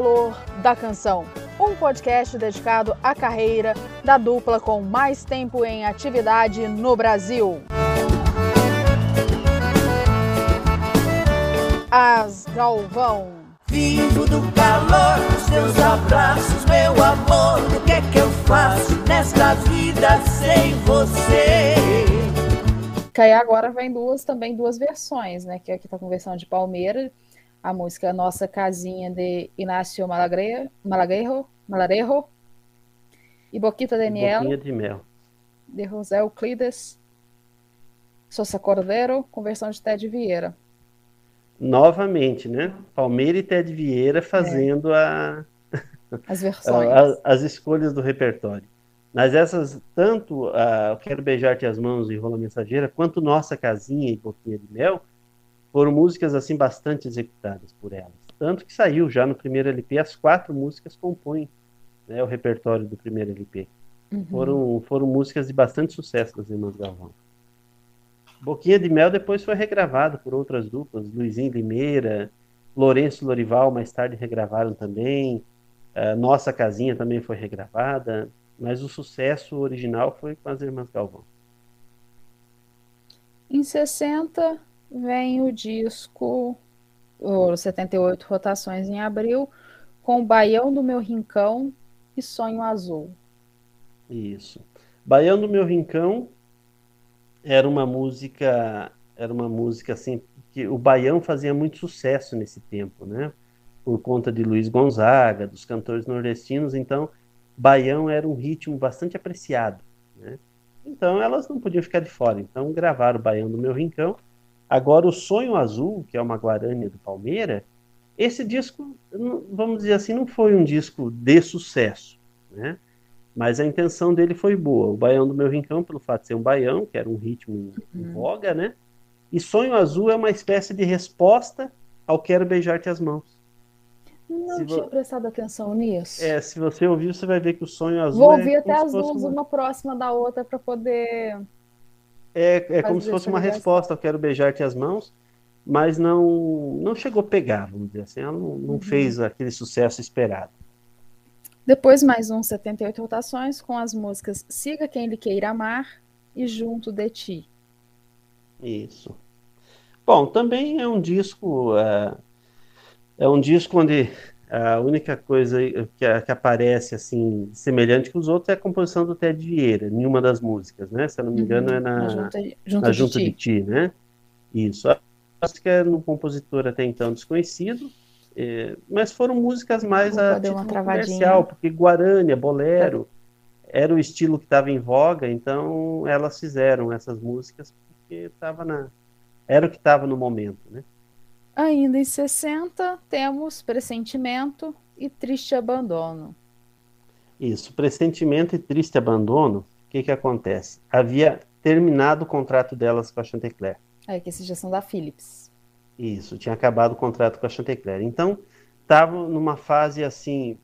Calor da Canção, um podcast dedicado à carreira da dupla com mais tempo em atividade no Brasil. As Galvão. Vivo do calor dos teus abraços, meu amor. O que é que eu faço nesta vida sem você? Que aí agora vem duas também duas versões, né? Que aqui tá com versão de Palmeira, a música Nossa Casinha de Inácio Malagre, Malarejo e Boquita Daniel Boquinha de mel. de José Euclides Sousa Cordeiro, com versão de Ted Vieira. Novamente, né? Palmeira e Ted Vieira fazendo a, As versões. a- as escolhas do repertório. Mas essas, tanto Eu Quero Beijar-te as Mãos e Rola Mensageira, quanto Nossa Casinha e Boquinha de Mel, foram músicas assim bastante executadas por elas. Tanto que saiu já no primeiro LP, as quatro músicas compõem né, o repertório do primeiro LP. Uhum. Foram, foram músicas de bastante sucesso das Irmãs Galvão. Boquinha de Mel depois foi regravado por outras duplas, Luizinho Limeira, Lourenço Lorival, mais tarde regravaram também. eh, Nossa Casinha também foi regravada, mas o sucesso original foi com as Irmãs Galvão. Em 60 vem o disco, o 78 rotações em abril, com Baião do Meu Rincão e Sonho Azul. Isso. Baião do Meu Rincão era uma música, era uma música assim que o baião fazia muito sucesso nesse tempo, né? Por conta de Luiz Gonzaga, dos cantores nordestinos, então baião era um ritmo bastante apreciado, né? Então elas não podiam ficar de fora, então gravaram o Baião do Meu Rincão. Agora o Sonho Azul, que é uma guarânia do Palmeira, esse disco, vamos dizer assim, não foi um disco de sucesso, né? Mas a intenção dele foi boa. O Baião do Meu Rincão, pelo fato de ser um baião, que era um ritmo em Uhum. voga, né? E Sonho Azul é uma espécie de resposta ao Quero Beijar-te as Mãos. Não Se tinha vo- prestado atenção nisso. É, se você ouvir, você vai ver que o Sonho Azul Vou é ouvir até como as duas, uma- uma próxima da outra, para poder. É, é como se fosse uma resposta ao Quero Beijar-te as Mãos, mas não, não chegou a pegar, vamos dizer assim. Ela não, não Uhum. fez aquele sucesso esperado. Depois, mais um 78 rotações com as músicas Siga Quem Lhe Queira Amar e Junto de Ti. Isso. Bom, também é um disco, é, é um disco onde a única coisa que, que aparece assim semelhante com os outros é a composição do Ted Vieira, em uma das músicas, né? Se eu não me engano, é na, Junto, junto na de Junta Ti. de Ti, né? Isso. A música era um compositor até então desconhecido, eh, mas foram músicas mais Opa, a travadinha. comercial, porque Guarânia, Bolero, era o estilo que estava em voga, então elas fizeram essas músicas porque estava na era o que estava no momento, né? Ainda em 60, temos Pressentimento e Triste Abandono. Isso, pressentimento e triste abandono. O que que acontece? Havia terminado o contrato delas com a Chantecler. É que esses já são da Philips. Isso, tinha acabado o contrato com a Chantecler. Então, estavam numa fase assim,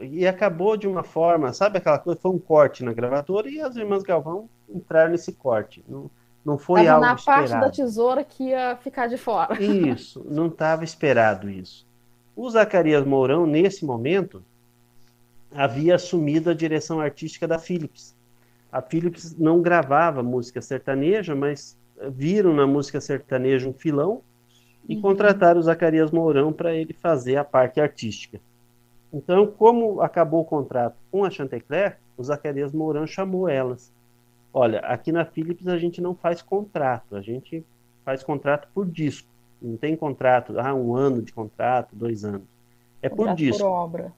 e acabou de uma forma, sabe aquela coisa? Foi um corte na gravadora e as irmãs Galvão entraram nesse corte. Não, não foi Tava algo na parte esperado. da tesoura que ia ficar de fora. Isso, não estava esperado isso. O Zacarias Mourão, nesse momento, havia assumido a direção artística da Philips. A Philips não gravava música sertaneja, mas viram na música sertaneja um filão e Uhum. contrataram o Zacarias Mourão para ele fazer a parte artística. Então, como acabou o contrato com a Chantecler, o Zacarias Mourão chamou elas. Olha, aqui na Philips a gente não faz contrato, a gente faz contrato por disco. Não tem contrato, ah, um ano de contrato, dois anos. É por Contrato disco. por obra.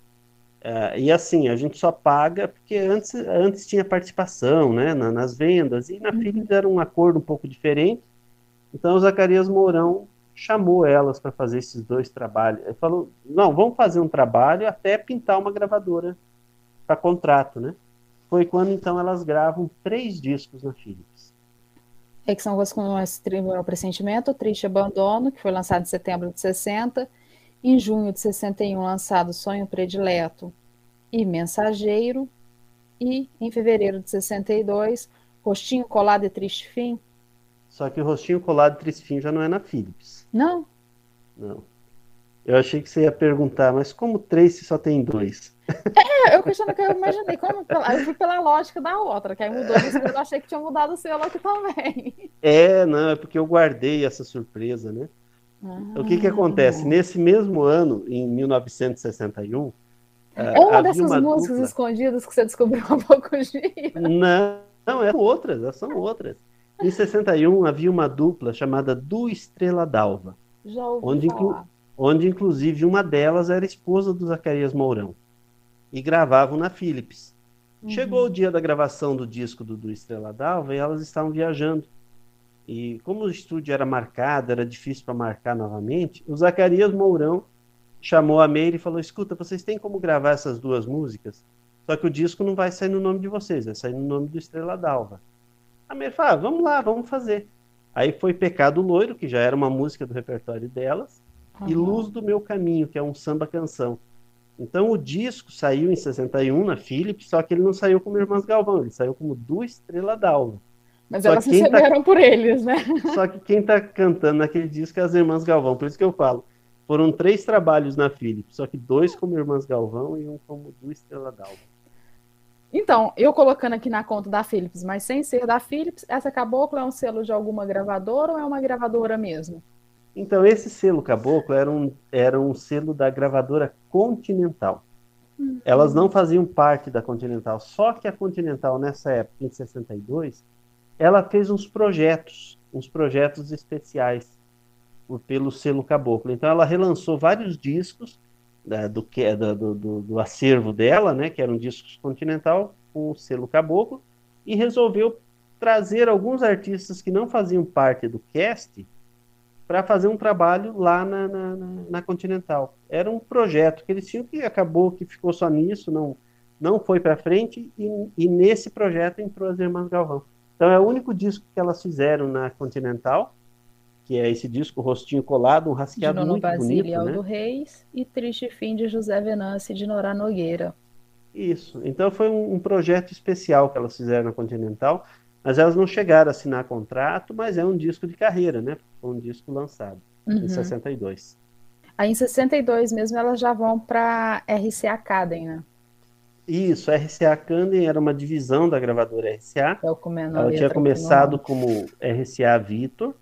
É, e assim, a gente só paga porque antes, antes tinha participação né, na- nas vendas, e na Uhum. Philips era um acordo um pouco diferente. Então o Zacarias Mourão chamou elas para fazer esses dois trabalhos. Ele falou: não, vamos fazer um trabalho até pintar uma gravadora para contrato, né? Foi quando então elas gravam três discos na Philips. É que são as com Tribunal Pressentimento, Triste Abandono, que foi lançado em setembro de 60, em junho de 61 lançado Sonho Predileto e Mensageiro, e em fevereiro de 62, Rostinho Colado e Triste Fim. Só que o Rostinho Colado e Triste Fim já não é na Philips. Não? Não. Eu achei que você ia perguntar, mas como três se só tem dois? É, eu questiono que eu imaginei, como, eu fui pela lógica da outra, que aí mudou eu achei que tinha mudado o selo aqui também. É, não, é porque eu guardei essa surpresa, né? Ah. O que que acontece? Nesse mesmo ano, em 1961, é uma dessas uma músicas dupla... escondidas que você descobriu há poucos dias. Não, não, é outras, são outras. Em 61 havia uma dupla chamada Du Estrela d'Alva. Já ouvi onde, falar. Onde inclusive uma delas era esposa do Zacarias Mourão. E gravavam na Philips. Uhum. Chegou o dia da gravação do disco do, do Estrela d'Alva e elas estavam viajando. E como o estúdio era marcado, era difícil para marcar novamente, o Zacarias Mourão chamou a Meire e falou: Escuta, vocês têm como gravar essas duas músicas? Só que o disco não vai sair no nome de vocês, vai sair no nome do Estrela d'Alva. A Meire falou: ah, Vamos lá, vamos fazer. Aí foi Pecado Loiro, que já era uma música do repertório delas, uhum. e Luz do Meu Caminho, que é um samba-canção. Então o disco saiu em 61 na Philips, só que ele não saiu como Irmãs Galvão, ele saiu como do Estrela d'Alva. Mas só elas tá receberam tá... por eles, né? Só que quem está cantando naquele disco é as Irmãs Galvão, por isso que eu falo. Foram três trabalhos na Philips, só que dois como Irmãs Galvão e um como do Estrela d'Alva. Então, eu colocando aqui na conta da Philips, mas sem ser da Philips, essa Caboclo é um selo de alguma gravadora ou é uma gravadora mesmo? Então, esse selo Caboclo era um, era um selo da gravadora Continental. Uhum. Elas não faziam parte da Continental, só que a Continental, nessa época, em 62, ela fez uns projetos, uns projetos especiais pelo selo Caboclo. Então ela relançou vários discos né, do, que, do, do, do, acervo dela, né, que eram discos Continental, com o selo Caboclo, e resolveu trazer alguns artistas que não faziam parte do cast para fazer um trabalho lá na, na, na, Continental. Era um projeto que eles tinham que acabou que ficou só nisso, não, não foi para frente, e, e, nesse projeto entrou as Irmãs Galvão. Então é o único disco que elas fizeram na Continental, que é esse disco Rostinho Colado, um rasqueado de Nono muito Basílio bonito, Aldo né? Reis e Triste Fim de José Venâncio de Norá Nogueira. Isso. Então foi um, um, projeto especial que elas fizeram na Continental, mas elas não chegaram a assinar contrato, mas é um disco de carreira, né? Foi um disco lançado uhum. em 62. Aí em 62 mesmo elas já vão para RCA Caden, né? Isso, a RCA Canden era uma divisão da gravadora RCA. É o ela tinha começado como RCA Vitor,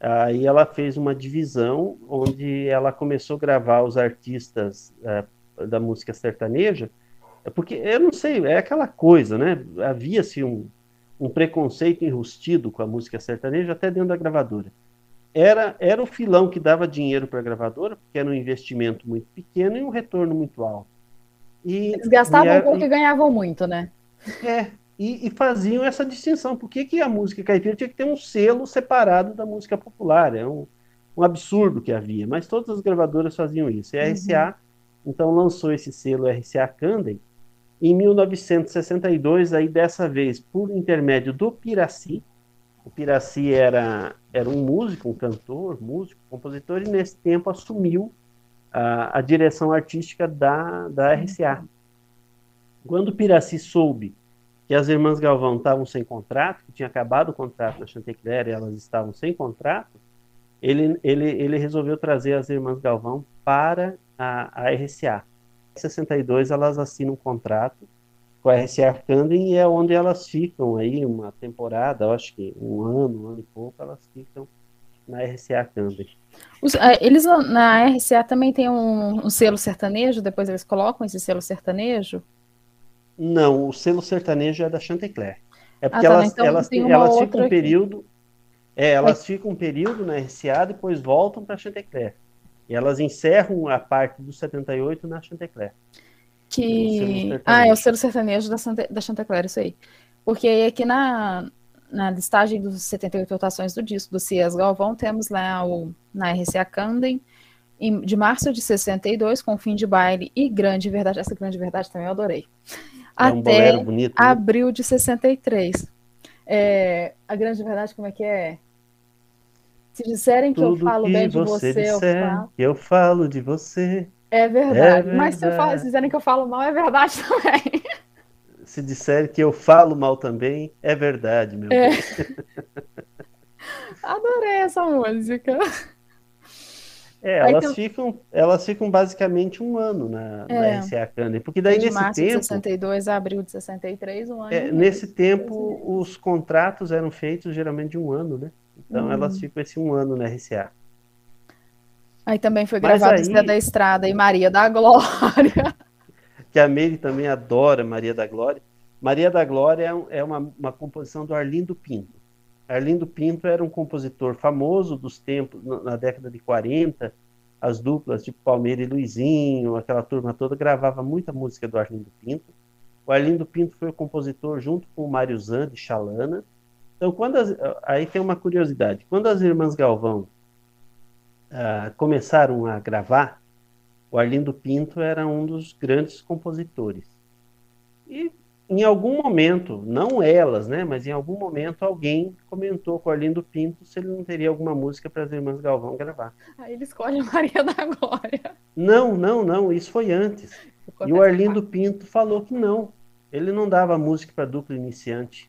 Aí ela fez uma divisão onde ela começou a gravar os artistas é, da música sertaneja, porque eu não sei, é aquela coisa, né? Havia-se um, um preconceito enrustido com a música sertaneja até dentro da gravadora. Era, era o filão que dava dinheiro para a gravadora, porque era um investimento muito pequeno e um retorno muito alto. E, Eles gastavam e, pouco e ganhavam muito, né? É, e, e, faziam essa distinção. Por que, que a música caipira tinha que ter um selo separado da música popular? É um, um absurdo que havia, mas todas as gravadoras faziam isso. E a RCA, uhum. então, lançou esse selo RCA Candem em 1962, aí dessa vez por intermédio do Piraci. O Piraci era, era um músico, um cantor, músico, compositor, e nesse tempo assumiu a, a direção artística da, da RCA. Quando o Piraci soube que as irmãs Galvão estavam sem contrato, que tinha acabado o contrato na Chantecler e elas estavam sem contrato, ele, ele, ele resolveu trazer as irmãs Galvão para a, a RCA. Em 62 elas assinam um contrato com a RCA Candem e é onde elas ficam aí uma temporada, acho que um ano, um ano e pouco, elas ficam na RCA. Os, é, eles na RCA também tem um, um selo sertanejo, depois eles colocam esse selo sertanejo? Não, o selo sertanejo é da Chantecler. É porque ah, tá, elas, então elas, elas ficam um período. É, elas é. ficam um período na RCA, depois voltam para a Chantecler. E elas encerram a parte do 78 na Chantecler. Que. Ah, é o selo sertanejo da, Santa, da Chantecler, isso aí. Porque aqui na, na listagem dos 78 rotações do disco do Cias Galvão, temos lá o, na RCA Candem, em, de março de 62, com Fim de Baile e Grande Verdade. Essa Grande Verdade também eu adorei. É um Até bonito, né? abril de 63. É, a Grande Verdade, como é que é? Se disserem que Tudo eu falo que bem de você você, eu disser, falo. Eu falo de você. É verdade. É Mas se, eu falo, verdade. se dizerem que eu falo mal, é verdade também. Se disser que eu falo mal também, é verdade, meu É. bem. Adorei essa música. É, elas, tem- ficam, elas ficam basicamente um ano na, na É. RCA Candem, porque daí de nesse março de tempo, 62 a abril de 63, um ano. é, nesse tempo os contratos eram feitos geralmente de um ano, né? Então Hum. elas ficam esse um ano na RCA. Aí também foi gravado aí- Zé da Estrada e Maria da Glória. Que a Meire também adora Maria da Glória. Maria da Glória é, é uma, uma composição do Arlindo Pinto. Arlindo Pinto era um compositor famoso dos tempos, na, década de 40, as duplas de Palmeira e Luizinho, aquela turma toda, gravava muita música do Arlindo Pinto. O Arlindo Pinto foi o compositor junto com o Mário Zan, de Xalana. Então, quando as- aí tem uma curiosidade. Quando as irmãs Galvão ah, começaram a gravar, o Arlindo Pinto era um dos grandes compositores. E em algum momento, não elas, né, mas em algum momento alguém comentou com o Arlindo Pinto se ele não teria alguma música para as irmãs Galvão gravar. Aí ele escolhe Maria da Glória. Não, não, não, isso foi antes. E o Arlindo Pinto falou que não. Ele não dava música para dupla iniciante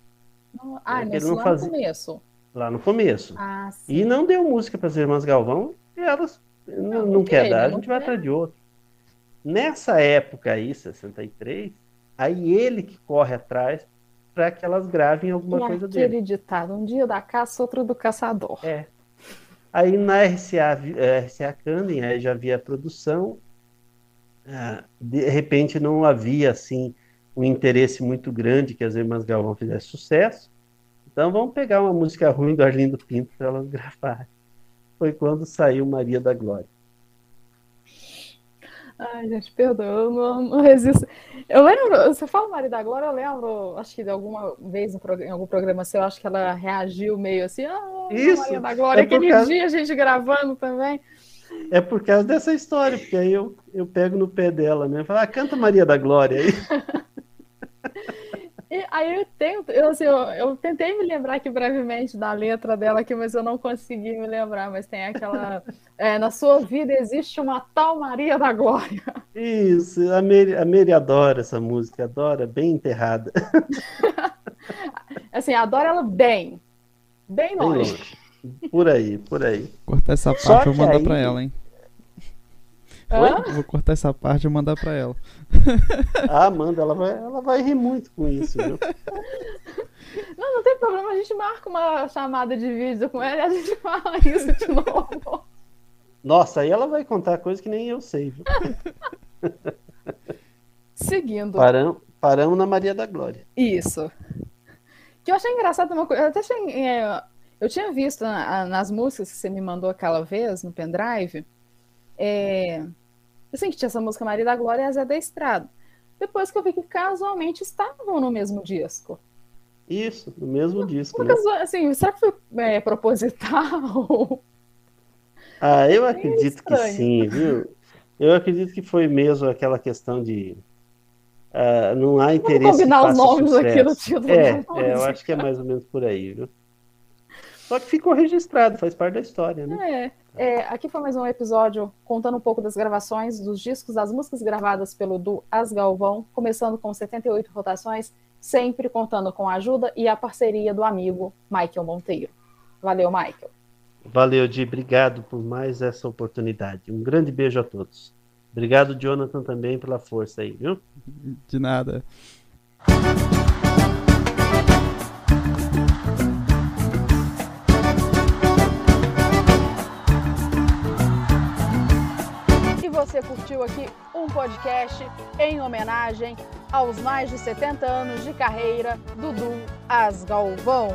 Ah, mas não lá fazia- no começo. lá no começo. Ah. E não deu música para as irmãs Galvão, e elas não, não quer dar, a gente vai atrás de outro. Nessa época aí, 63, aí ele que corre atrás para que elas gravem alguma e coisa aquele dele. ditado, um dia da caça, outro do caçador. É. Aí na RCA, eh, RCA Candem, aí já havia produção, ah, de repente não havia assim um interesse muito grande que as irmãs Galvão fizessem sucesso. Então vamos pegar uma música ruim do Arlindo Pinto para elas gravarem. Foi quando saiu Maria da Glória. Ai, gente, perdoa, eu não, não resisto. Eu lembro, você fala Maria da Glória, eu lembro, acho que de alguma vez em algum programa seu, acho que ela reagiu meio assim, ah, Isso, Maria da Glória, é aquele causa- dia a gente gravando também. É por causa dessa história, porque aí eu, eu pego no pé dela, né? Falo, ah, canta Maria da Glória aí. E aí eu tento, eu, assim, eu, eu tentei me lembrar aqui brevemente da letra dela aqui, mas eu não consegui me lembrar, mas tem aquela, é, na sua vida existe uma tal Maria da Glória. Isso, a Mary, a Mary adora essa música, adora, bem enterrada, Assim, adoro ela bem, bem bem longe. Por aí, por aí. Cortar essa parte e vou mandar aí- pra ela, hein? Hã? Vou cortar essa parte e mandar pra ela. A Amanda, ela vai, ela vai rir muito com isso, viu? Não, não tem problema, a gente marca uma chamada de vídeo com ela e a gente fala isso de novo. Nossa, aí ela vai contar coisa que nem eu sei, viu? Seguindo. Paramos, paramos na Maria da Glória. Isso. Que eu achei engraçado uma coisa. Eu até achei, é, eu tinha visto na- nas músicas que você me mandou aquela vez no pendrive. É, assim, que tinha essa música Maria da Glória e a Zé da Estrada. Depois que eu vi que casualmente estavam no mesmo disco. Isso, no mesmo disco, né? causa- assim, será que foi é, proposital? Ah, eu acredito que estranho. sim, viu? Eu acredito que foi mesmo aquela questão de ah, não há interesse que combinar os nomes aqui no sucesso. título É, é, eu acho que é mais ou menos por aí, viu? Só que ficou registrado, faz parte da história, né? É, é, aqui foi mais um episódio contando um pouco das gravações dos discos, das músicas gravadas pelo Du As Galvão, começando com 78 rotações, sempre contando com a ajuda e a parceria do amigo Michael Monteiro. Valeu, Michael. Valeu, Di, obrigado por mais essa oportunidade. Um grande beijo a todos. Obrigado, Jonathan, também pela força aí, viu? De nada. Você curtiu aqui um podcast em homenagem aos mais de 70 anos de carreira do Du As Galvão.